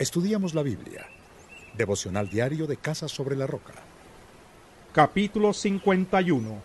Estudiamos la Biblia. Devocional diario de Casa sobre la Roca. Capítulo 51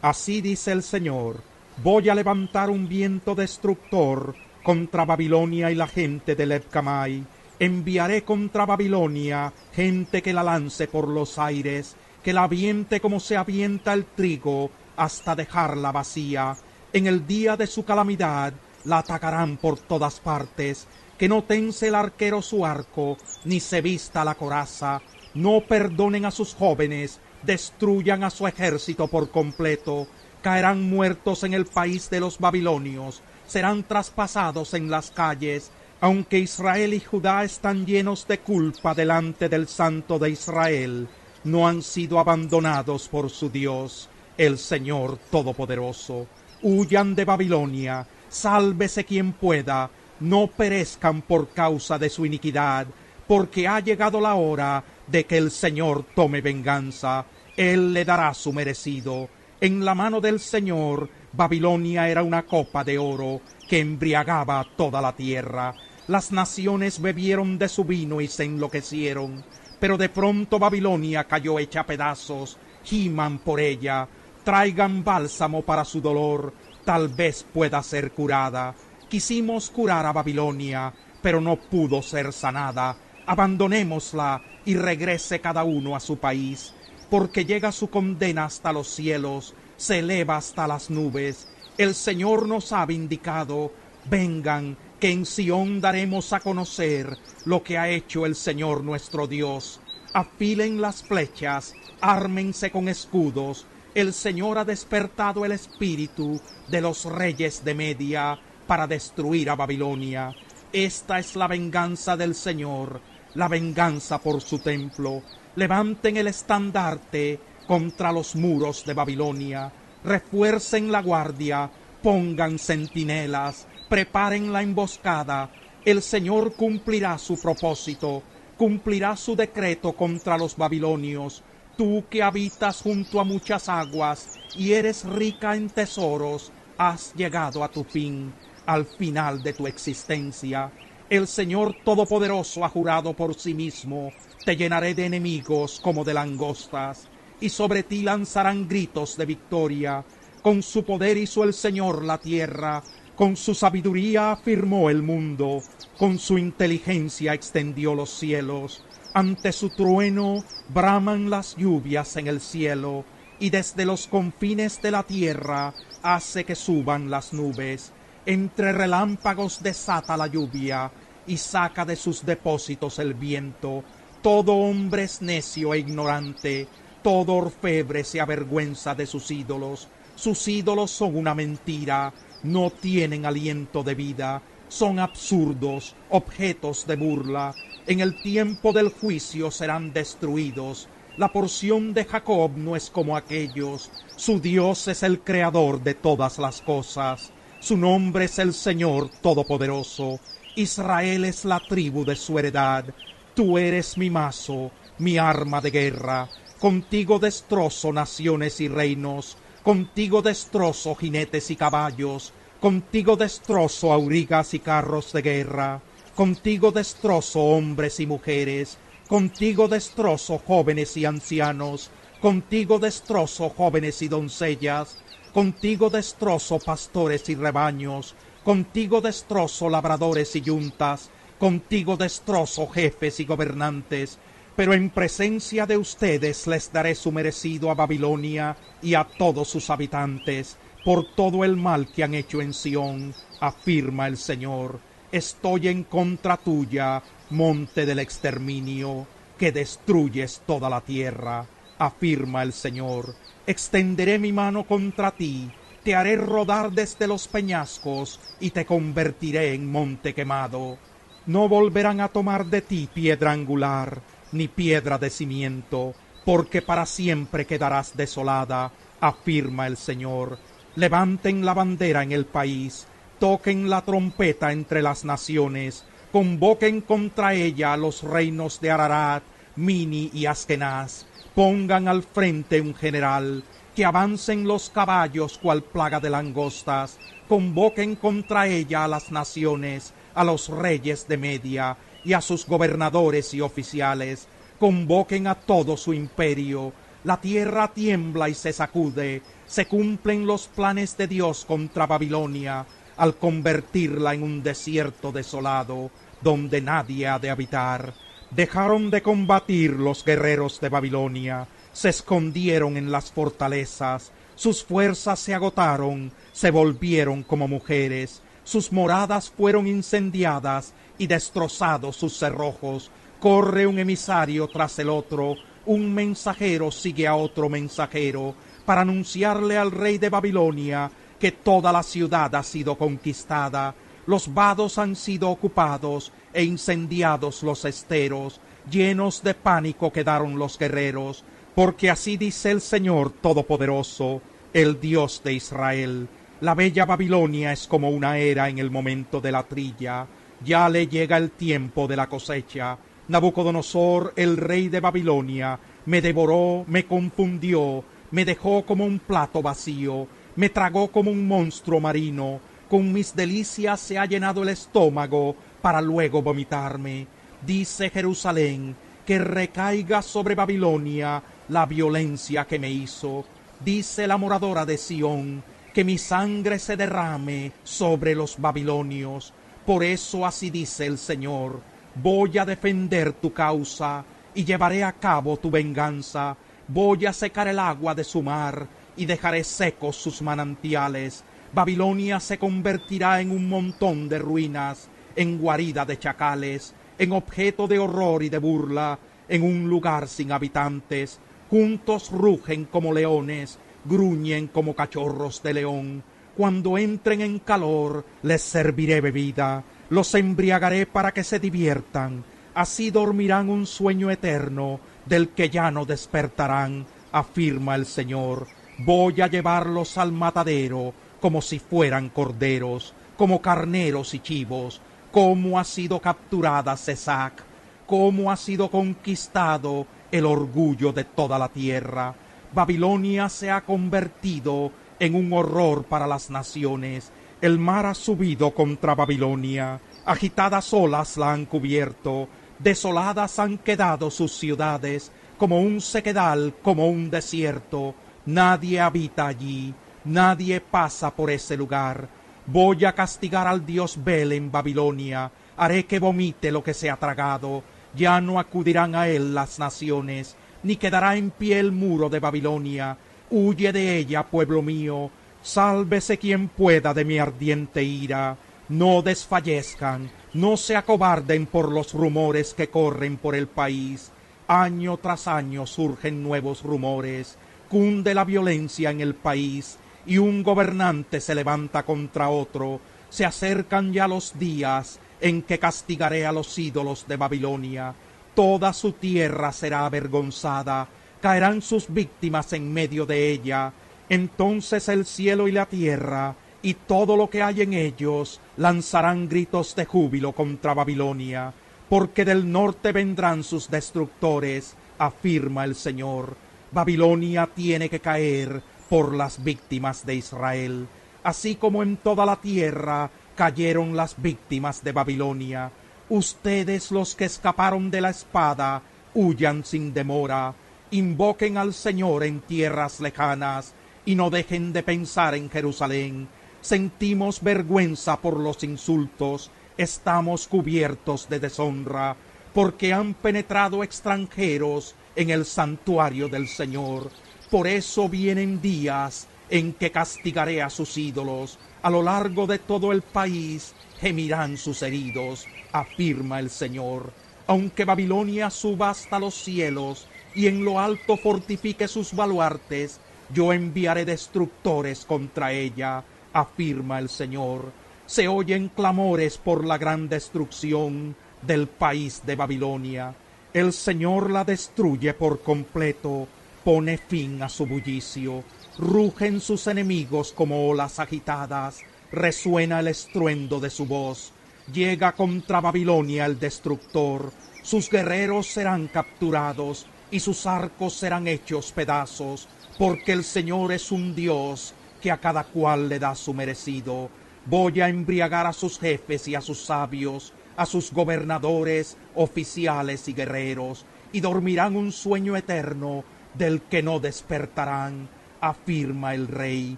Así dice el Señor, voy a levantar un viento destructor contra Babilonia y la gente de Lebkamai. Enviaré contra Babilonia gente que la lance por los aires, que la aviente como se avienta el trigo hasta dejarla vacía. En el día de su calamidad la atacarán por todas partes, que no tense el arquero su arco, ni se vista la coraza, no perdonen a sus jóvenes, destruyan a su ejército por completo, caerán muertos en el país de los babilonios, serán traspasados en las calles, aunque Israel y Judá están llenos de culpa delante del Santo de Israel, no han sido abandonados por su Dios, el Señor Todopoderoso. Huyan de Babilonia, sálvese quien pueda, no perezcan por causa de su iniquidad, porque ha llegado la hora de que el Señor tome venganza. Él le dará su merecido. En la mano del Señor, Babilonia era una copa de oro que embriagaba toda la tierra. Las naciones bebieron de su vino y se enloquecieron. Pero de pronto Babilonia cayó hecha pedazos. Giman por ella. Traigan bálsamo para su dolor. Tal vez pueda ser curada. Quisimos curar a Babilonia, pero no pudo ser sanada. Abandonémosla y regrese cada uno a su país, porque llega su condena hasta los cielos, se eleva hasta las nubes. El Señor nos ha vindicado. Vengan, que en Sión daremos a conocer lo que ha hecho el Señor nuestro Dios. Afilen las flechas, ármense con escudos. El Señor ha despertado el espíritu de los reyes de Media para destruir a Babilonia. Esta es la venganza del Señor, la venganza por su templo. Levanten el estandarte contra los muros de Babilonia. Refuercen la guardia, pongan centinelas, preparen la emboscada. El Señor cumplirá su propósito, cumplirá su decreto contra los babilonios. Tú que habitas junto a muchas aguas y eres rica en tesoros, has llegado a tu fin al final de tu existencia. El Señor Todopoderoso ha jurado por sí mismo, te llenaré de enemigos como de langostas, y sobre ti lanzarán gritos de victoria. Con su poder hizo el Señor la tierra, con su sabiduría afirmó el mundo, con su inteligencia extendió los cielos. Ante su trueno braman las lluvias en el cielo, y desde los confines de la tierra hace que suban las nubes entre relámpagos desata la lluvia y saca de sus depósitos el viento. Todo hombre es necio e ignorante, todo orfebre se avergüenza de sus ídolos. Sus ídolos son una mentira, no tienen aliento de vida, son absurdos, objetos de burla. En el tiempo del juicio serán destruidos. La porción de Jacob no es como aquellos, su Dios es el creador de todas las cosas. Su nombre es el Señor Todopoderoso. Israel es la tribu de su heredad. Tú eres mi mazo, mi arma de guerra. Contigo destrozo naciones y reinos. Contigo destrozo jinetes y caballos. Contigo destrozo aurigas y carros de guerra. Contigo destrozo hombres y mujeres. Contigo destrozo jóvenes y ancianos. Contigo destrozo jóvenes y doncellas. Contigo destrozo pastores y rebaños, contigo destrozo labradores y yuntas, contigo destrozo jefes y gobernantes, pero en presencia de ustedes les daré su merecido a Babilonia y a todos sus habitantes, por todo el mal que han hecho en Sión, afirma el Señor. Estoy en contra tuya, monte del exterminio, que destruyes toda la tierra, afirma el Señor extenderé mi mano contra ti, te haré rodar desde los peñascos y te convertiré en monte quemado. No volverán a tomar de ti piedra angular, ni piedra de cimiento, porque para siempre quedarás desolada, afirma el Señor. Levanten la bandera en el país, toquen la trompeta entre las naciones, convoquen contra ella a los reinos de Ararat, Mini y Askenaz, pongan al frente un general, que avancen los caballos cual plaga de langostas, convoquen contra ella a las naciones, a los reyes de Media, y a sus gobernadores y oficiales, convoquen a todo su imperio, la tierra tiembla y se sacude, se cumplen los planes de Dios contra Babilonia, al convertirla en un desierto desolado, donde nadie ha de habitar. Dejaron de combatir los guerreros de Babilonia, se escondieron en las fortalezas, sus fuerzas se agotaron, se volvieron como mujeres, sus moradas fueron incendiadas y destrozados sus cerrojos. Corre un emisario tras el otro, un mensajero sigue a otro mensajero, para anunciarle al rey de Babilonia que toda la ciudad ha sido conquistada, los vados han sido ocupados e incendiados los esteros, llenos de pánico quedaron los guerreros, porque así dice el Señor Todopoderoso, el Dios de Israel. La bella Babilonia es como una era en el momento de la trilla, ya le llega el tiempo de la cosecha. Nabucodonosor, el rey de Babilonia, me devoró, me confundió, me dejó como un plato vacío, me tragó como un monstruo marino, con mis delicias se ha llenado el estómago para luego vomitarme. Dice Jerusalén, que recaiga sobre Babilonia la violencia que me hizo. Dice la moradora de Sión, que mi sangre se derrame sobre los babilonios. Por eso así dice el Señor, voy a defender tu causa y llevaré a cabo tu venganza. Voy a secar el agua de su mar y dejaré secos sus manantiales. Babilonia se convertirá en un montón de ruinas, en guarida de chacales, en objeto de horror y de burla, en un lugar sin habitantes. Juntos rugen como leones, gruñen como cachorros de león. Cuando entren en calor, les serviré bebida, los embriagaré para que se diviertan. Así dormirán un sueño eterno, del que ya no despertarán, afirma el Señor. Voy a llevarlos al matadero, como si fueran corderos, como carneros y chivos, cómo ha sido capturada Cesac, cómo ha sido conquistado el orgullo de toda la tierra. Babilonia se ha convertido en un horror para las naciones. El mar ha subido contra Babilonia, agitadas olas la han cubierto, desoladas han quedado sus ciudades, como un sequedal, como un desierto. Nadie habita allí, nadie pasa por ese lugar. Voy a castigar al dios Bel en Babilonia, haré que vomite lo que se ha tragado, ya no acudirán a él las naciones, ni quedará en pie el muro de Babilonia. Huye de ella, pueblo mío, sálvese quien pueda de mi ardiente ira. No desfallezcan, no se acobarden por los rumores que corren por el país. Año tras año surgen nuevos rumores, cunde la violencia en el país, y un gobernante se levanta contra otro. Se acercan ya los días en que castigaré a los ídolos de Babilonia. Toda su tierra será avergonzada, caerán sus víctimas en medio de ella. Entonces el cielo y la tierra y todo lo que hay en ellos lanzarán gritos de júbilo contra Babilonia, porque del norte vendrán sus destructores, afirma el Señor. Babilonia tiene que caer por las víctimas de Israel, así como en toda la tierra cayeron las víctimas de Babilonia. Ustedes los que escaparon de la espada, huyan sin demora, invoquen al Señor en tierras lejanas, y no dejen de pensar en Jerusalén. Sentimos vergüenza por los insultos, estamos cubiertos de deshonra, porque han penetrado extranjeros en el santuario del Señor. Por eso vienen días en que castigaré a sus ídolos, a lo largo de todo el país gemirán sus heridos, afirma el Señor. Aunque Babilonia suba hasta los cielos y en lo alto fortifique sus baluartes, yo enviaré destructores contra ella, afirma el Señor. Se oyen clamores por la gran destrucción del país de Babilonia. El Señor la destruye por completo, pone fin a su bullicio rugen sus enemigos como olas agitadas, resuena el estruendo de su voz, llega contra Babilonia el destructor, sus guerreros serán capturados y sus arcos serán hechos pedazos, porque el Señor es un Dios que a cada cual le da su merecido. Voy a embriagar a sus jefes y a sus sabios, a sus gobernadores, oficiales y guerreros, y dormirán un sueño eterno del que no despertarán, afirma el rey,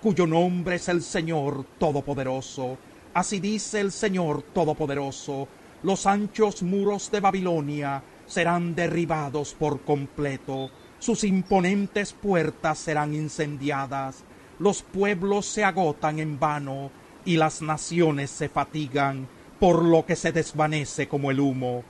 cuyo nombre es el Señor Todopoderoso. Así dice el Señor Todopoderoso, los anchos muros de Babilonia serán derribados por completo, sus imponentes puertas serán incendiadas, los pueblos se agotan en vano y las naciones se fatigan, por lo que se desvanece como el humo.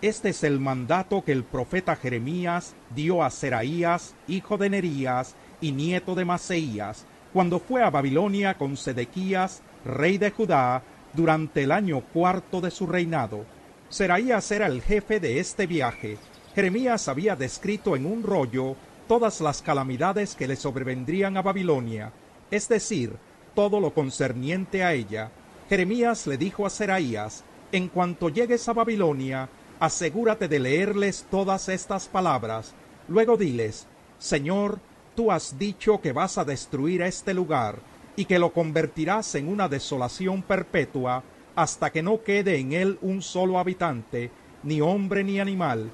Este es el mandato que el profeta Jeremías dio a Seraías, hijo de Nerías y nieto de Maseías, cuando fue a Babilonia con Sedequías, rey de Judá, durante el año cuarto de su reinado. Seraías era el jefe de este viaje. Jeremías había descrito en un rollo todas las calamidades que le sobrevendrían a Babilonia, es decir, todo lo concerniente a ella. Jeremías le dijo a Seraías, en cuanto llegues a Babilonia, asegúrate de leerles todas estas palabras. Luego diles, Señor, tú has dicho que vas a destruir este lugar y que lo convertirás en una desolación perpetua hasta que no quede en él un solo habitante, ni hombre ni animal.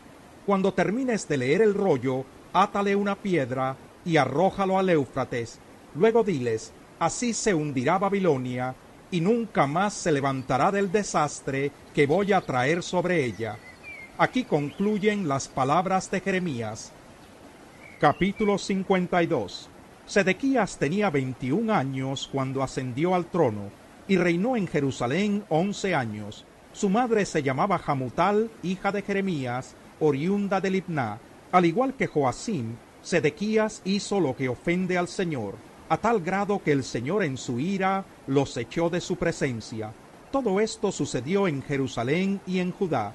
Cuando termines de leer el rollo, átale una piedra y arrójalo al Éufrates. Luego diles, así se hundirá Babilonia, y nunca más se levantará del desastre que voy a traer sobre ella. Aquí concluyen las palabras de Jeremías. Capítulo 52 Sedequías tenía veintiún años cuando ascendió al trono y reinó en Jerusalén once años. Su madre se llamaba Jamutal, hija de Jeremías, oriunda de Libná. Al igual que Joacim, Sedequías hizo lo que ofende al Señor, a tal grado que el Señor en su ira los echó de su presencia. Todo esto sucedió en Jerusalén y en Judá.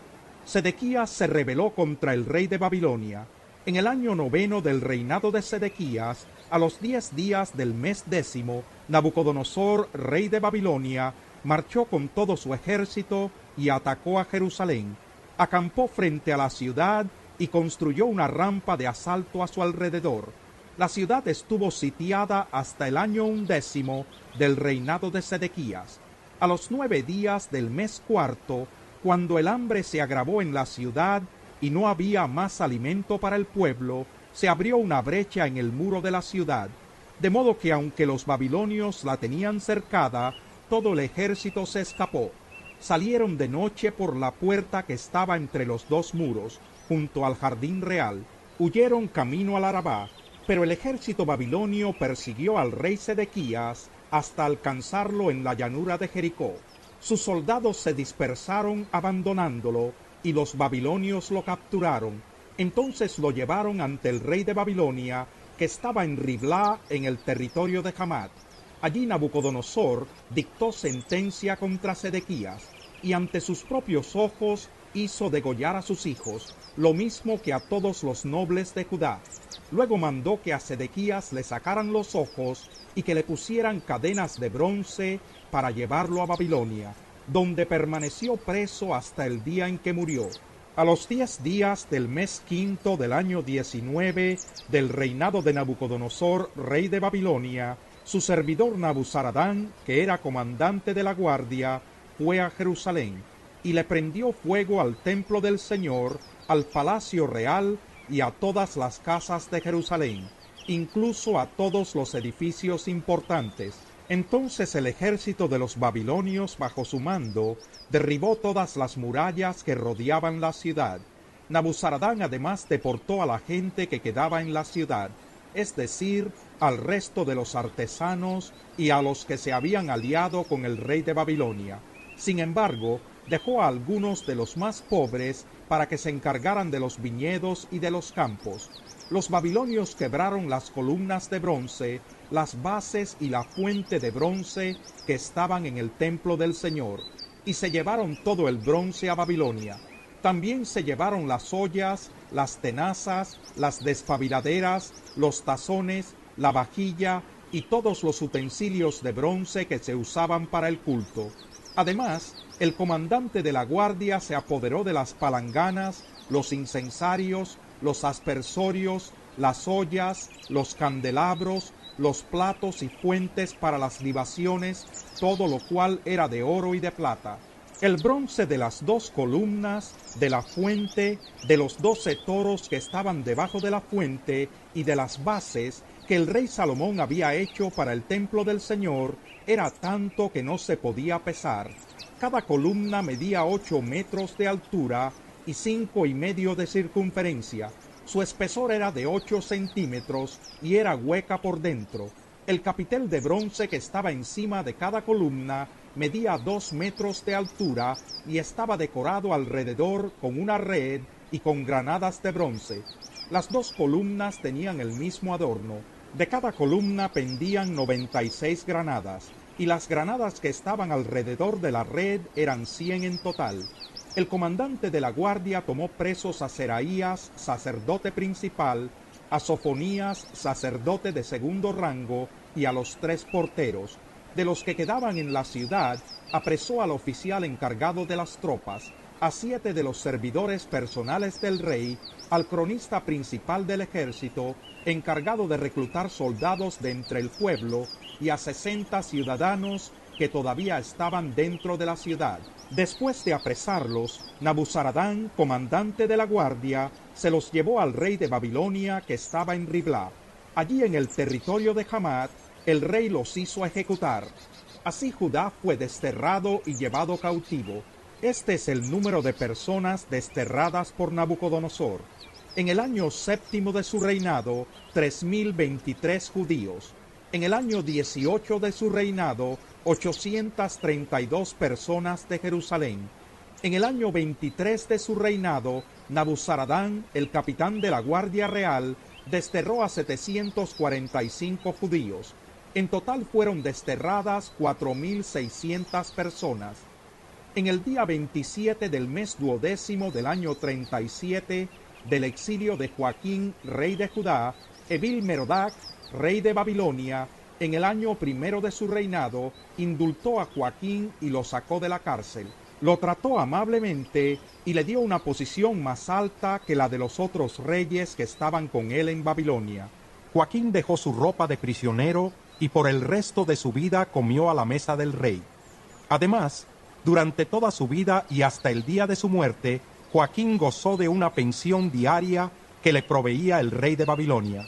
Sedequías se rebeló contra el rey de Babilonia. En el año noveno del reinado de Sedequías, a los diez días del mes décimo, Nabucodonosor, rey de Babilonia, marchó con todo su ejército y atacó a Jerusalén. Acampó frente a la ciudad y construyó una rampa de asalto a su alrededor. La ciudad estuvo sitiada hasta el año undécimo del reinado de Sedequías. A los nueve días del mes cuarto, cuando el hambre se agravó en la ciudad y no había más alimento para el pueblo, se abrió una brecha en el muro de la ciudad, de modo que aunque los babilonios la tenían cercada, todo el ejército se escapó. Salieron de noche por la puerta que estaba entre los dos muros, junto al jardín real, huyeron camino al Arabá, pero el ejército babilonio persiguió al rey Sedequías hasta alcanzarlo en la llanura de Jericó. Sus soldados se dispersaron abandonándolo, y los babilonios lo capturaron, entonces lo llevaron ante el rey de Babilonia, que estaba en Riblá, en el territorio de Hamad. Allí Nabucodonosor dictó sentencia contra Sedequías, y ante sus propios ojos hizo degollar a sus hijos, lo mismo que a todos los nobles de Judá. Luego mandó que a Sedequías le sacaran los ojos y que le pusieran cadenas de bronce para llevarlo a Babilonia, donde permaneció preso hasta el día en que murió. A los diez días del mes quinto del año diecinueve del reinado de Nabucodonosor, rey de Babilonia, su servidor Nabuzaradán, que era comandante de la guardia, fue a Jerusalén y le prendió fuego al templo del Señor, al palacio real y a todas las casas de Jerusalén, incluso a todos los edificios importantes entonces el ejército de los babilonios bajo su mando derribó todas las murallas que rodeaban la ciudad. Nabuzaradán además deportó a la gente que quedaba en la ciudad, es decir, al resto de los artesanos y a los que se habían aliado con el rey de Babilonia. Sin embargo, dejó a algunos de los más pobres para que se encargaran de los viñedos y de los campos. Los babilonios quebraron las columnas de bronce las bases y la fuente de bronce que estaban en el templo del Señor, y se llevaron todo el bronce a Babilonia. También se llevaron las ollas, las tenazas, las despabiladeras, los tazones, la vajilla y todos los utensilios de bronce que se usaban para el culto. Además, el comandante de la guardia se apoderó de las palanganas, los incensarios, los aspersorios, las ollas, los candelabros, los platos y fuentes para las libaciones, todo lo cual era de oro y de plata. El bronce de las dos columnas, de la fuente, de los doce toros que estaban debajo de la fuente y de las bases que el rey Salomón había hecho para el templo del Señor era tanto que no se podía pesar. Cada columna medía ocho metros de altura y cinco y medio de circunferencia. Su espesor era de ocho centímetros y era hueca por dentro. El capitel de bronce que estaba encima de cada columna medía dos metros de altura y estaba decorado alrededor con una red y con granadas de bronce. Las dos columnas tenían el mismo adorno. De cada columna pendían 96 granadas, y las granadas que estaban alrededor de la red eran 100 en total. El comandante de la guardia tomó presos a Seraías, sacerdote principal, a Sofonías, sacerdote de segundo rango, y a los tres porteros, de los que quedaban en la ciudad, apresó al oficial encargado de las tropas, a siete de los servidores personales del rey, al cronista principal del ejército, encargado de reclutar soldados de entre el pueblo, y a sesenta ciudadanos que todavía estaban dentro de la ciudad. Después de apresarlos, Nabuzaradán, comandante de la guardia, se los llevó al rey de Babilonia que estaba en Riblá. Allí en el territorio de Hamad, el rey los hizo ejecutar. Así Judá fue desterrado y llevado cautivo. Este es el número de personas desterradas por Nabucodonosor. En el año séptimo de su reinado, tres mil veintitrés judíos. En el año dieciocho de su reinado, ochocientas treinta y dos personas de Jerusalén. En el año veintitrés de su reinado, Nabuzaradán, el capitán de la Guardia Real, desterró a setecientos cuarenta y cinco judíos. En total fueron desterradas 4.600 personas. En el día 27 del mes duodécimo del año 37 del exilio de Joaquín, rey de Judá, Evil Merodac, rey de Babilonia, en el año primero de su reinado, indultó a Joaquín y lo sacó de la cárcel. Lo trató amablemente y le dio una posición más alta que la de los otros reyes que estaban con él en Babilonia. Joaquín dejó su ropa de prisionero y por el resto de su vida comió a la mesa del rey. Además, durante toda su vida y hasta el día de su muerte, Joaquín gozó de una pensión diaria que le proveía el rey de Babilonia.